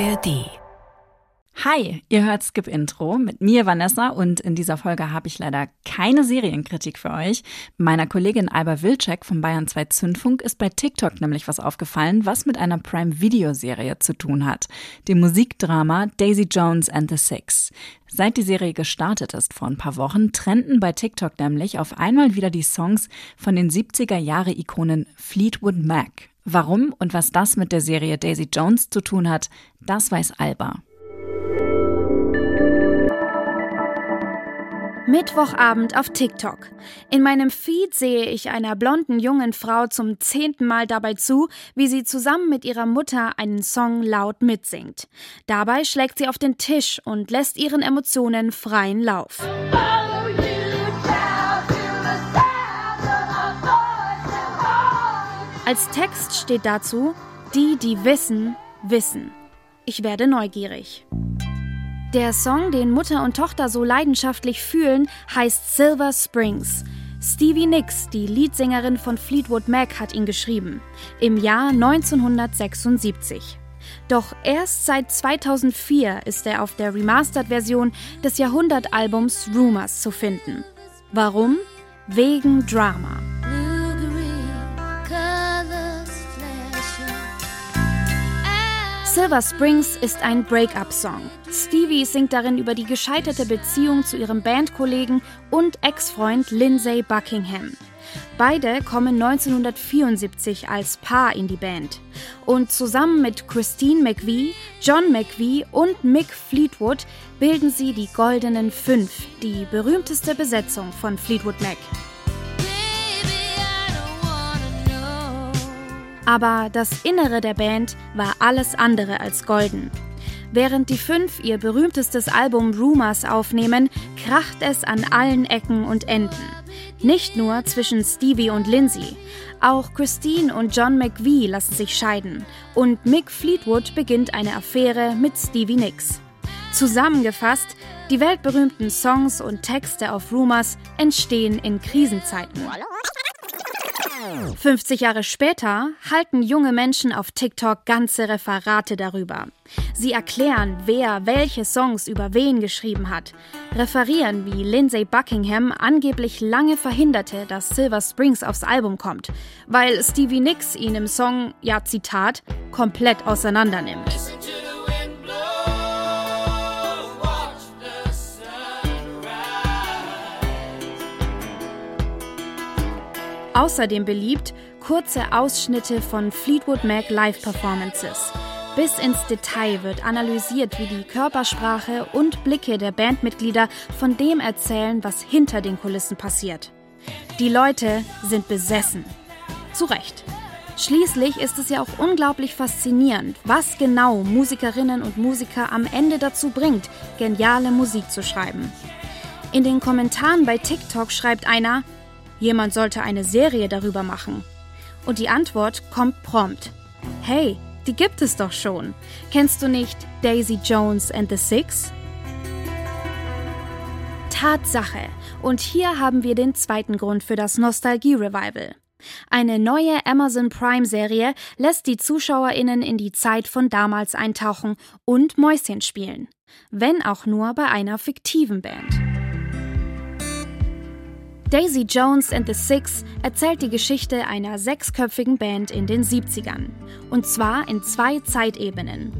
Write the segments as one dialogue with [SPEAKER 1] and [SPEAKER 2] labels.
[SPEAKER 1] ARD. Hi, ihr hört Skip Intro mit mir Vanessa und in dieser Folge habe ich leider keine Serienkritik für euch. Meiner Kollegin Alba Wilczek vom Bayern 2 Zündfunk ist bei TikTok nämlich was aufgefallen, was mit einer Prime Video Serie zu tun hat, dem Musikdrama Daisy Jones and the Six. Seit die Serie gestartet ist vor ein paar Wochen, trennten bei TikTok nämlich auf einmal wieder die Songs von den 70er Jahre Ikonen Fleetwood Mac. Warum und was das mit der Serie Daisy Jones zu tun hat, das weiß Alba.
[SPEAKER 2] Mittwochabend auf TikTok. In meinem Feed sehe ich einer blonden jungen Frau zum zehnten Mal dabei zu, wie sie zusammen mit ihrer Mutter einen Song laut mitsingt. Dabei schlägt sie auf den Tisch und lässt ihren Emotionen freien Lauf. Als Text steht dazu, die, die wissen, wissen. Ich werde neugierig. Der Song, den Mutter und Tochter so leidenschaftlich fühlen, heißt Silver Springs. Stevie Nicks, die Leadsängerin von Fleetwood Mac, hat ihn geschrieben. Im Jahr 1976. Doch erst seit 2004 ist er auf der Remastered-Version des Jahrhundertalbums Rumors zu finden. Warum? Wegen Drama. Silver Springs ist ein Break-up-Song. Stevie singt darin über die gescheiterte Beziehung zu ihrem Bandkollegen und Ex-Freund Lindsay Buckingham. Beide kommen 1974 als Paar in die Band. Und zusammen mit Christine McVie, John McVie und Mick Fleetwood bilden sie die Goldenen Fünf, die berühmteste Besetzung von Fleetwood Mac. Aber das Innere der Band war alles andere als golden. Während die fünf ihr berühmtestes Album Rumors aufnehmen, kracht es an allen Ecken und Enden. Nicht nur zwischen Stevie und Lindsay. Auch Christine und John McVie lassen sich scheiden. Und Mick Fleetwood beginnt eine Affäre mit Stevie Nicks. Zusammengefasst, die weltberühmten Songs und Texte auf Rumors entstehen in Krisenzeiten. 50 Jahre später halten junge Menschen auf TikTok ganze Referate darüber. Sie erklären, wer welche Songs über wen geschrieben hat, referieren, wie Lindsay Buckingham angeblich lange verhinderte, dass Silver Springs aufs Album kommt, weil Stevie Nicks ihn im Song, ja Zitat, komplett auseinandernimmt. Außerdem beliebt kurze Ausschnitte von Fleetwood Mac Live-Performances. Bis ins Detail wird analysiert, wie die Körpersprache und Blicke der Bandmitglieder von dem erzählen, was hinter den Kulissen passiert. Die Leute sind besessen. Zu Recht. Schließlich ist es ja auch unglaublich faszinierend, was genau Musikerinnen und Musiker am Ende dazu bringt, geniale Musik zu schreiben. In den Kommentaren bei TikTok schreibt einer, Jemand sollte eine Serie darüber machen. Und die Antwort kommt prompt. Hey, die gibt es doch schon. Kennst du nicht Daisy Jones and the Six? Tatsache. Und hier haben wir den zweiten Grund für das Nostalgie-Revival. Eine neue Amazon Prime-Serie lässt die ZuschauerInnen in die Zeit von damals eintauchen und Mäuschen spielen. Wenn auch nur bei einer fiktiven Band. Daisy Jones and the Six erzählt die Geschichte einer sechsköpfigen Band in den 70ern. Und zwar in zwei Zeitebenen.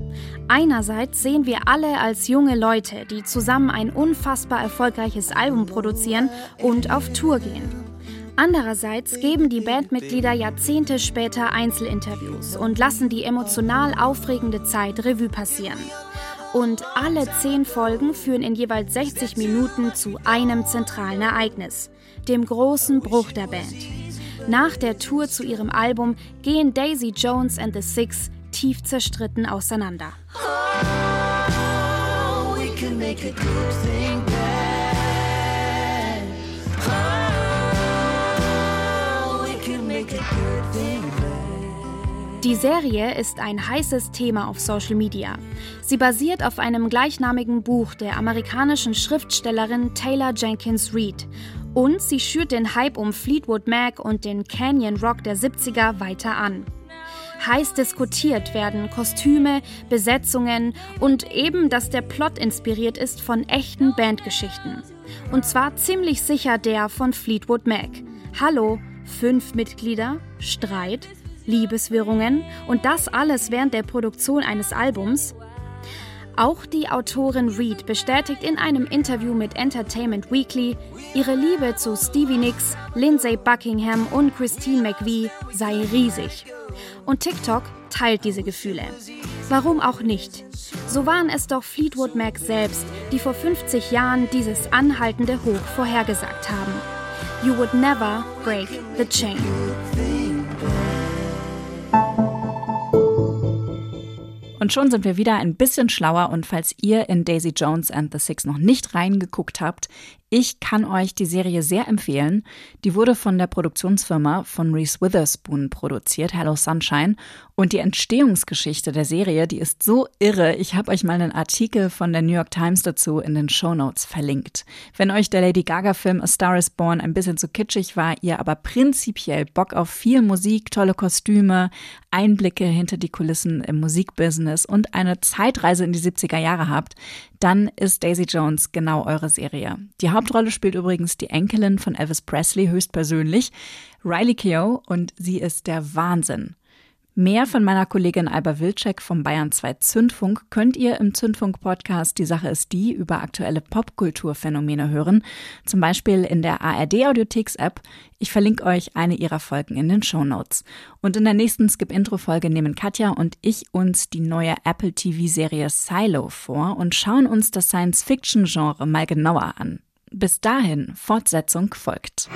[SPEAKER 2] Einerseits sehen wir alle als junge Leute, die zusammen ein unfassbar erfolgreiches Album produzieren und auf Tour gehen. Andererseits geben die Bandmitglieder Jahrzehnte später Einzelinterviews und lassen die emotional aufregende Zeit Revue passieren. Und alle zehn Folgen führen in jeweils 60 Minuten zu einem zentralen Ereignis dem großen Bruch der Band. Nach der Tour zu ihrem Album gehen Daisy Jones and the Six tief zerstritten auseinander. Oh, die Serie ist ein heißes Thema auf Social Media. Sie basiert auf einem gleichnamigen Buch der amerikanischen Schriftstellerin Taylor Jenkins Reid und sie schürt den Hype um Fleetwood Mac und den Canyon Rock der 70er weiter an. Heiß diskutiert werden Kostüme, Besetzungen und eben, dass der Plot inspiriert ist von echten Bandgeschichten. Und zwar ziemlich sicher der von Fleetwood Mac. Hallo, fünf Mitglieder, Streit, Liebeswirrungen und das alles während der Produktion eines Albums? Auch die Autorin Reed bestätigt in einem Interview mit Entertainment Weekly, ihre Liebe zu Stevie Nicks, Lindsay Buckingham und Christine McVie sei riesig. Und TikTok teilt diese Gefühle. Warum auch nicht? So waren es doch Fleetwood Mac selbst, die vor 50 Jahren dieses anhaltende Hoch vorhergesagt haben. You would never break the chain.
[SPEAKER 1] Und schon sind wir wieder ein bisschen schlauer. Und falls ihr in Daisy Jones and the Six noch nicht reingeguckt habt, ich kann euch die Serie sehr empfehlen. Die wurde von der Produktionsfirma von Reese Witherspoon produziert, Hello Sunshine. Und die Entstehungsgeschichte der Serie, die ist so irre. Ich habe euch mal einen Artikel von der New York Times dazu in den Show Notes verlinkt. Wenn euch der Lady Gaga-Film A Star is Born ein bisschen zu kitschig war, ihr aber prinzipiell Bock auf viel Musik, tolle Kostüme, Einblicke hinter die Kulissen im Musikbusiness und eine Zeitreise in die 70er Jahre habt, dann ist Daisy Jones genau eure Serie. Die Hauptrolle spielt übrigens die Enkelin von Elvis Presley höchstpersönlich, Riley Keough, und sie ist der Wahnsinn. Mehr von meiner Kollegin Alba Wilczek vom Bayern 2 Zündfunk könnt ihr im Zündfunk-Podcast Die Sache ist die über aktuelle Popkulturphänomene hören, zum Beispiel in der ARD-Audiotheks-App. Ich verlinke euch eine ihrer Folgen in den Show Notes. Und in der nächsten Skip-Intro-Folge nehmen Katja und ich uns die neue Apple TV-Serie Silo vor und schauen uns das Science-Fiction-Genre mal genauer an. Bis dahin, Fortsetzung folgt.